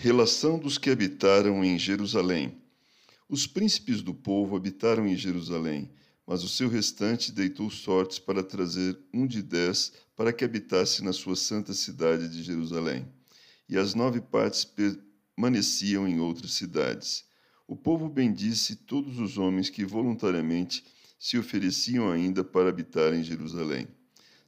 Relação dos que habitaram em Jerusalém. Os príncipes do povo habitaram em Jerusalém, mas o seu restante deitou sortes para trazer um de dez para que habitasse na sua santa cidade de Jerusalém. E as nove partes permaneciam em outras cidades. O povo bendisse todos os homens que voluntariamente se ofereciam ainda para habitar em Jerusalém.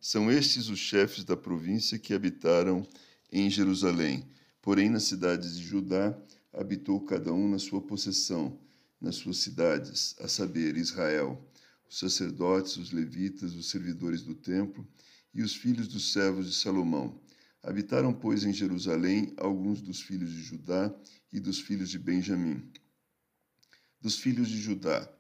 São estes os chefes da província que habitaram em Jerusalém Porém, nas cidades de Judá habitou cada um na sua possessão, nas suas cidades, a saber, Israel, os sacerdotes, os levitas, os servidores do templo e os filhos dos servos de Salomão. Habitaram, pois, em Jerusalém alguns dos filhos de Judá e dos filhos de Benjamim. Dos filhos de Judá,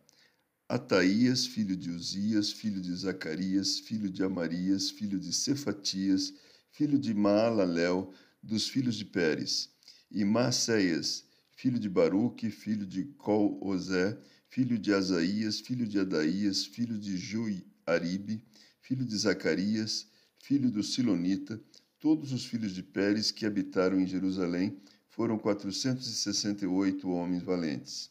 Ataías, filho de Uzias, filho de Zacarias, filho de Amarias, filho de Cefatias, filho de Maalalel, dos filhos de Pérez, e Maceias, filho de Baruque, filho de Col-Ozé, filho de Asaías, filho de Adaías, filho de Juiaribe, filho de Zacarias, filho do Silonita, todos os filhos de Pérez que habitaram em Jerusalém foram quatrocentos e sessenta e oito homens valentes.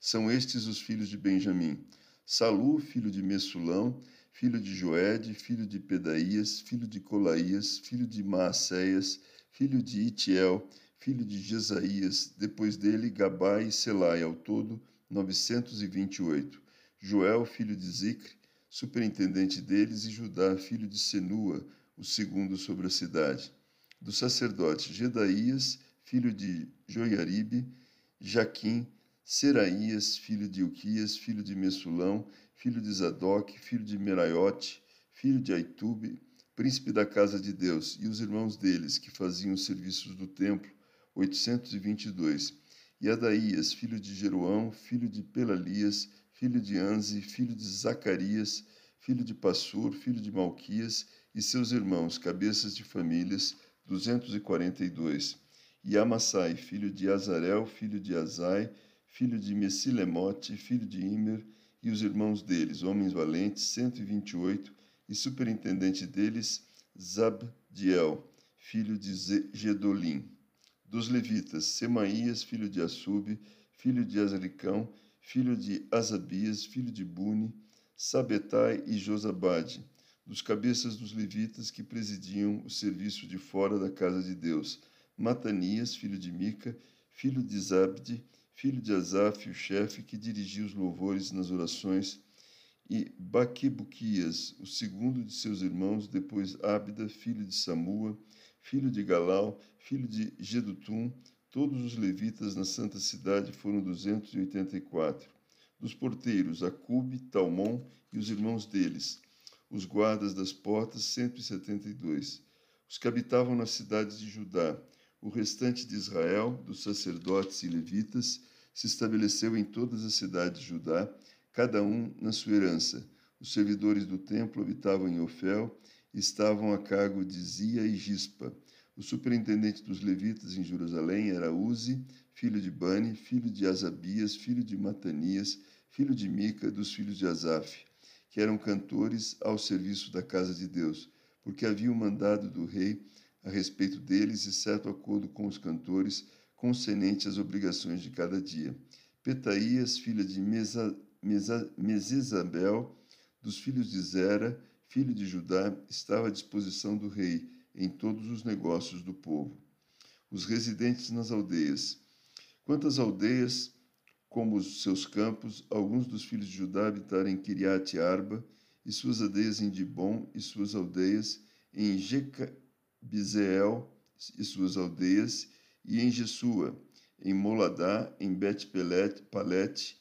São estes os filhos de Benjamim: Salu, filho de Messulão, filho de Joed, filho de Pedaías, filho de Colaías, filho de Maacéias, filho de Itiel, filho de Jesaías, depois dele Gabai e Selai, ao todo 928. Joel, filho de Zicre, superintendente deles, e Judá, filho de Senua, o segundo sobre a cidade. Do sacerdote Gedaías, filho de Joiaribe, Jaquim, Seraías, filho de Uquias, filho de Messulão, filho de Zadok, filho de Meraiote, filho de Aitube, príncipe da casa de Deus, e os irmãos deles, que faziam os serviços do templo, 822. E Adaías, filho de Jeroão, filho de Pelalias, filho de Anze, filho de Zacarias, filho de Passur, filho de Malquias, e seus irmãos, cabeças de famílias, 242. E Amassai, filho de Azarel, filho de Azai, filho de Messilemote, filho de Imer, e os irmãos deles, homens valentes, 128, e superintendente deles Zabdiel, filho de Gedolim. Dos levitas, Semaías, filho de Assub, filho de Azaricão, filho de Asabias, filho de Buni, Sabetai e Josabade, dos cabeças dos levitas que presidiam o serviço de fora da casa de Deus, Matanias, filho de Mica, filho de Zabde, filho de Asaf, o chefe que dirigia os louvores nas orações e Baquebuquias, o segundo de seus irmãos, depois Ábida, filho de Samua, filho de Galau, filho de Gedutum, todos os levitas na santa cidade foram 284. Dos porteiros, Acube, Talmon e os irmãos deles, os guardas das portas, 172. Os que habitavam nas cidades de Judá, o restante de Israel, dos sacerdotes e levitas, se estabeleceu em todas as cidades de Judá, cada um na sua herança. Os servidores do templo habitavam em Ofel e estavam a cargo de Zia e Gispa. O superintendente dos levitas em Jerusalém era Uzi, filho de Bani, filho de Asabias, filho de Matanias, filho de Mica, dos filhos de Asaf, que eram cantores ao serviço da casa de Deus, porque havia um mandado do rei a respeito deles e certo acordo com os cantores concernente às obrigações de cada dia. Petaías, filha de Mesa, Mesisabel, dos filhos de Zera, filho de Judá, estava à disposição do rei em todos os negócios do povo. Os residentes nas aldeias. Quantas aldeias, como os seus campos, alguns dos filhos de Judá habitaram em Kiriat Arba, e suas aldeias em Dibon, e suas aldeias em Jecabizeel, e suas aldeias, e em Jesua, em Moladá, em Bet-Palete,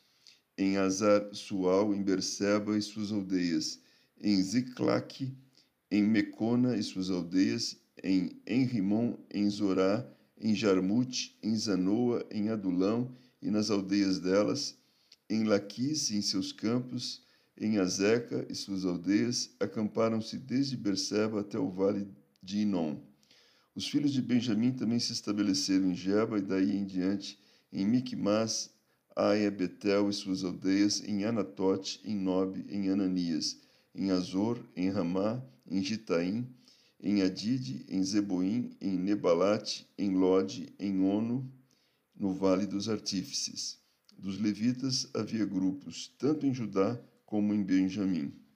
em Azar Sual, em Berseba e suas aldeias, em Ziclac, em Mecona e suas aldeias, em Enrimon, em Zorá, em Jarmute, em Zanoa, em Adulão, e nas aldeias delas, em Laquis e em seus campos, em Azeca e suas aldeias, acamparam-se desde Berseba até o vale de Inom. Os filhos de Benjamim também se estabeleceram em Geba e daí em diante, em Micmas, Aia, Betel e suas aldeias, em Anatote, em Nobe, em Ananias, em Azor, em Ramá, em Gitaim, em Adide, em Zeboim, em Nebalate, em Lode, em Ono, no Vale dos Artífices. Dos levitas havia grupos, tanto em Judá como em Benjamim.